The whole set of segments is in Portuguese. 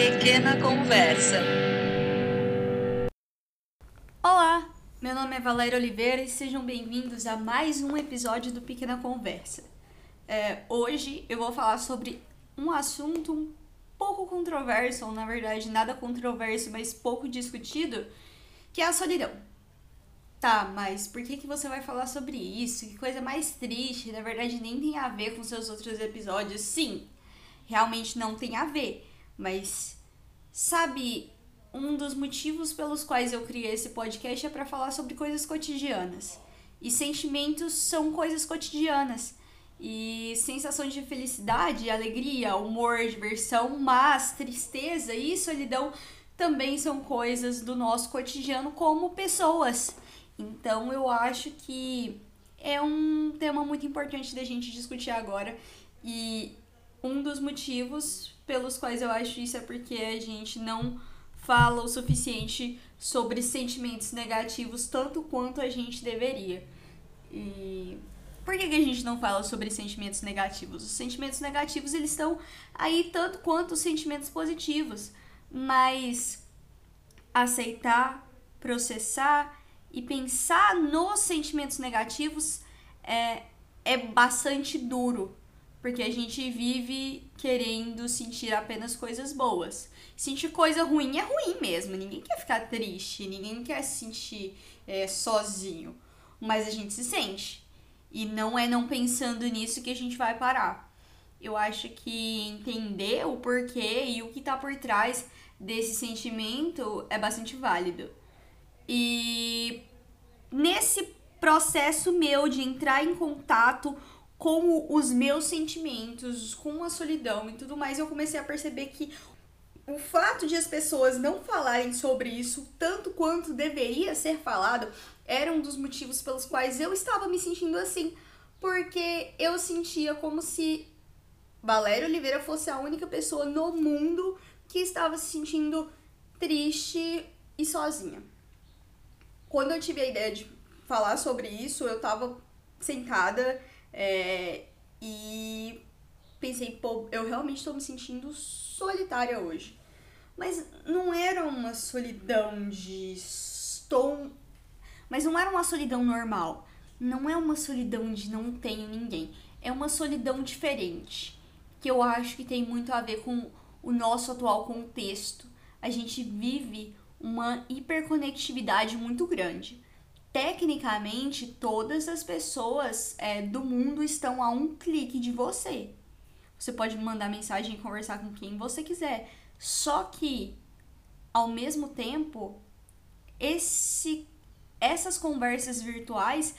Pequena Conversa. Olá, meu nome é Valéria Oliveira e sejam bem-vindos a mais um episódio do Pequena Conversa. É, hoje eu vou falar sobre um assunto um pouco controverso, ou na verdade nada controverso, mas pouco discutido, que é a solidão. Tá, mas por que, que você vai falar sobre isso? Que coisa mais triste, na verdade nem tem a ver com seus outros episódios. Sim, realmente não tem a ver, mas sabe, um dos motivos pelos quais eu criei esse podcast é para falar sobre coisas cotidianas. E sentimentos são coisas cotidianas. E sensação de felicidade, alegria, humor, diversão, mas tristeza e solidão também são coisas do nosso cotidiano como pessoas. Então eu acho que é um tema muito importante da gente discutir agora e um dos motivos pelos quais eu acho isso é porque a gente não fala o suficiente sobre sentimentos negativos tanto quanto a gente deveria. E por que, que a gente não fala sobre sentimentos negativos? Os sentimentos negativos eles estão aí tanto quanto os sentimentos positivos, mas aceitar, processar e pensar nos sentimentos negativos é, é bastante duro, porque a gente vive querendo sentir apenas coisas boas. Sentir coisa ruim é ruim mesmo, ninguém quer ficar triste, ninguém quer se sentir é, sozinho, mas a gente se sente. E não é não pensando nisso que a gente vai parar. Eu acho que entender o porquê e o que tá por trás desse sentimento é bastante válido. E nesse processo meu de entrar em contato com os meus sentimentos, com a solidão e tudo mais, eu comecei a perceber que o fato de as pessoas não falarem sobre isso tanto quanto deveria ser falado era um dos motivos pelos quais eu estava me sentindo assim, porque eu sentia como se Valéria Oliveira fosse a única pessoa no mundo que estava se sentindo triste e sozinha. Quando eu tive a ideia de falar sobre isso, eu tava sentada é, e pensei, pô, eu realmente estou me sentindo solitária hoje. Mas não era uma solidão de estou. Mas não era uma solidão normal. Não é uma solidão de não tenho ninguém. É uma solidão diferente. Que eu acho que tem muito a ver com o nosso atual contexto. A gente vive uma hiperconectividade muito grande. Tecnicamente, todas as pessoas é, do mundo estão a um clique de você. Você pode mandar mensagem e conversar com quem você quiser. Só que, ao mesmo tempo, esse, essas conversas virtuais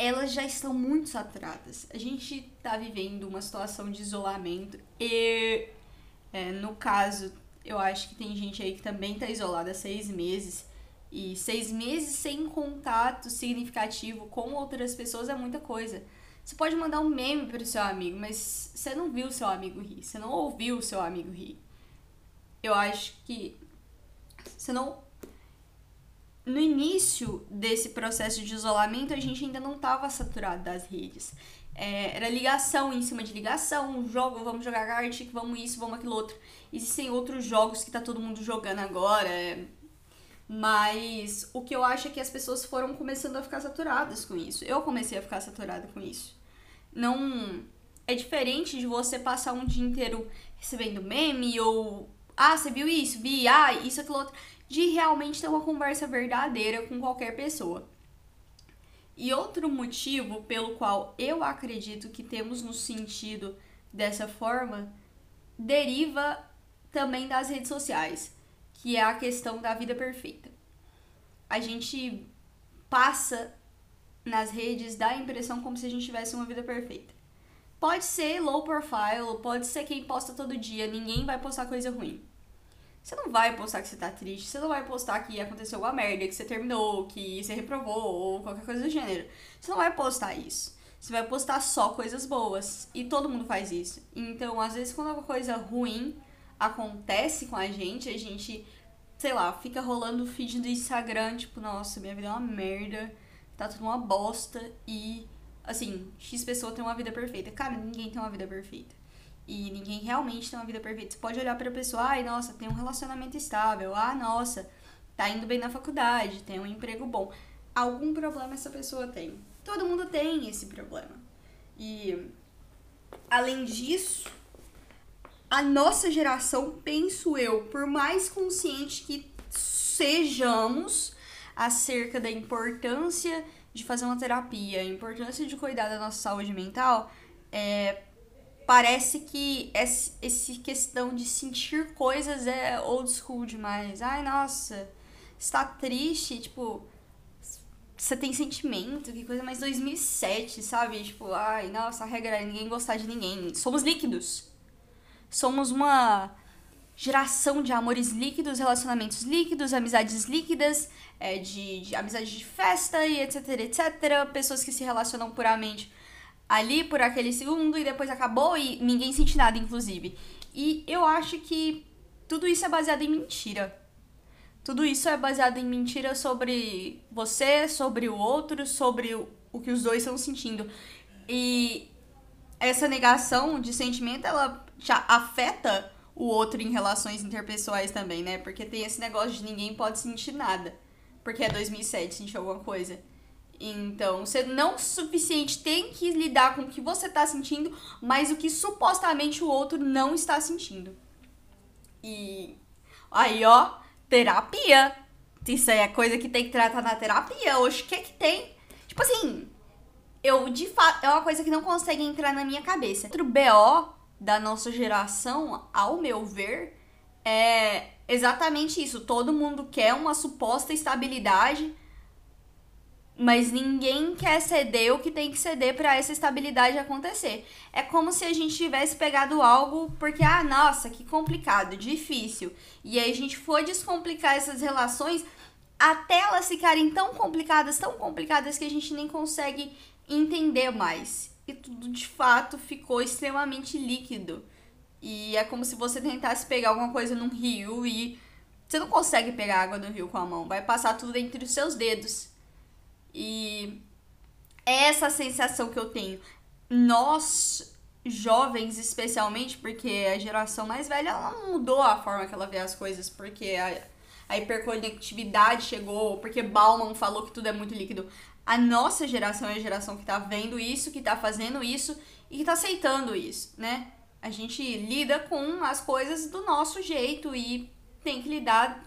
elas já estão muito saturadas. A gente está vivendo uma situação de isolamento e, é, no caso, eu acho que tem gente aí que também está isolada há seis meses. E seis meses sem contato significativo com outras pessoas é muita coisa. Você pode mandar um meme para o seu amigo, mas você não viu seu amigo rir, você não ouviu o seu amigo rir. Eu acho que você não. No início desse processo de isolamento, a gente ainda não estava saturado das redes. É, era ligação em cima de ligação, jogo, vamos jogar Gartic, vamos isso, vamos aquilo outro. Existem outros jogos que tá todo mundo jogando agora, é, mas o que eu acho é que as pessoas foram começando a ficar saturadas com isso. Eu comecei a ficar saturada com isso. Não. É diferente de você passar um dia inteiro recebendo meme ou. Ah, você viu isso? Vi, ah, isso, aquilo outro. De realmente ter uma conversa verdadeira com qualquer pessoa. E outro motivo pelo qual eu acredito que temos nos sentido dessa forma deriva também das redes sociais que é a questão da vida perfeita. A gente passa nas redes dá a impressão como se a gente tivesse uma vida perfeita. Pode ser low profile, pode ser quem posta todo dia, ninguém vai postar coisa ruim. Você não vai postar que você tá triste, você não vai postar que aconteceu alguma merda, que você terminou, que você reprovou ou qualquer coisa do gênero. Você não vai postar isso. Você vai postar só coisas boas. E todo mundo faz isso. Então, às vezes, quando alguma coisa ruim acontece com a gente, a gente, sei lá, fica rolando o feed do Instagram, tipo, nossa, minha vida é uma merda, tá tudo uma bosta e, assim, X pessoa tem uma vida perfeita. Cara, ninguém tem uma vida perfeita. e ninguém realmente tem uma vida perfeita. Você pode olhar pra pessoa, ai, nossa, tem um relacionamento estável, ah, nossa, tá indo bem na faculdade, tem um emprego bom. Algum problema essa pessoa tem. Todo mundo tem esse problema. E além disso, a nossa geração, penso eu, por mais consciente que sejamos acerca da importância de fazer uma terapia, a importância de cuidar da nossa saúde mental, é, parece que essa questão de sentir coisas é old school demais. Ai, nossa, está triste, tipo, você tem sentimento, que coisa mais 2007, sabe? Tipo, ai, nossa, a regra é ninguém gostar de ninguém. Somos líquidos. Somos uma geração de amores líquidos, relacionamentos líquidos, amizades líquidas, é, de, de amizade de festa e etc, etc. Pessoas que se relacionam puramente ali por aquele segundo e depois acabou e ninguém sente nada, inclusive. E eu acho que tudo isso é baseado em mentira. Tudo isso é baseado em mentira sobre você, sobre o outro, sobre o que os dois estão sentindo. E essa negação de sentimento, ela já afeta o outro em relações interpessoais também, né? Porque tem esse negócio de ninguém pode sentir nada. Porque é 2007, sentir alguma coisa. Então, você não suficiente tem que lidar com o que você tá sentindo, mas o que supostamente o outro não está sentindo. E aí, ó, terapia. Isso aí é coisa que tem que tratar na terapia. Hoje, o que que tem? Tipo assim, eu de fato. É uma coisa que não consegue entrar na minha cabeça. Outro BO da nossa geração, ao meu ver, é exatamente isso. Todo mundo quer uma suposta estabilidade, mas ninguém quer ceder o que tem que ceder para essa estabilidade acontecer. É como se a gente tivesse pegado algo porque, ah, nossa, que complicado, difícil. E aí a gente foi descomplicar essas relações até elas ficarem tão complicadas, tão complicadas que a gente nem consegue entender mais e tudo de fato ficou extremamente líquido. E é como se você tentasse pegar alguma coisa num rio e você não consegue pegar água no rio com a mão, vai passar tudo entre os seus dedos. E é essa sensação que eu tenho. Nós, jovens especialmente, porque a geração mais velha ela mudou a forma que ela vê as coisas, porque a, a hiperconectividade chegou, porque Bauman falou que tudo é muito líquido a nossa geração é a geração que tá vendo isso, que tá fazendo isso e que tá aceitando isso, né? A gente lida com as coisas do nosso jeito e tem que lidar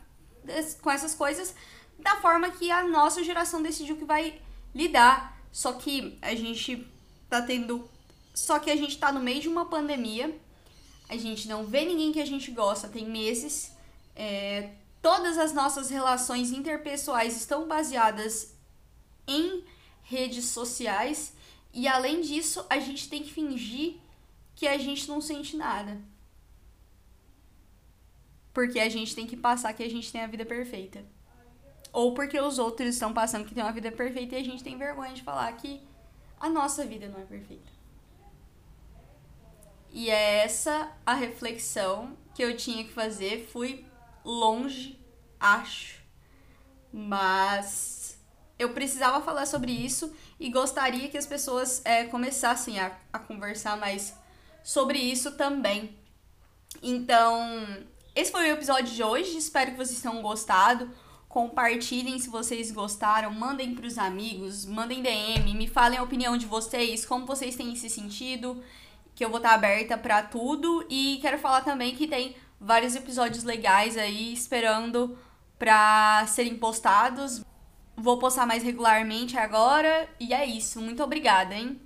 com essas coisas da forma que a nossa geração decidiu que vai lidar. Só que a gente tá tendo. Só que a gente tá no meio de uma pandemia. A gente não vê ninguém que a gente gosta tem meses. É, todas as nossas relações interpessoais estão baseadas em redes sociais e além disso, a gente tem que fingir que a gente não sente nada. Porque a gente tem que passar que a gente tem a vida perfeita. Ou porque os outros estão passando que tem uma vida perfeita e a gente tem vergonha de falar que a nossa vida não é perfeita. E é essa a reflexão que eu tinha que fazer. Fui longe, acho. Mas eu precisava falar sobre isso e gostaria que as pessoas é, começassem a, a conversar mais sobre isso também. Então, esse foi o episódio de hoje. Espero que vocês tenham gostado. Compartilhem se vocês gostaram, mandem para os amigos, mandem DM, me falem a opinião de vocês, como vocês têm se sentido, que eu vou estar aberta para tudo. E quero falar também que tem vários episódios legais aí esperando para serem postados. Vou postar mais regularmente agora. E é isso. Muito obrigada, hein?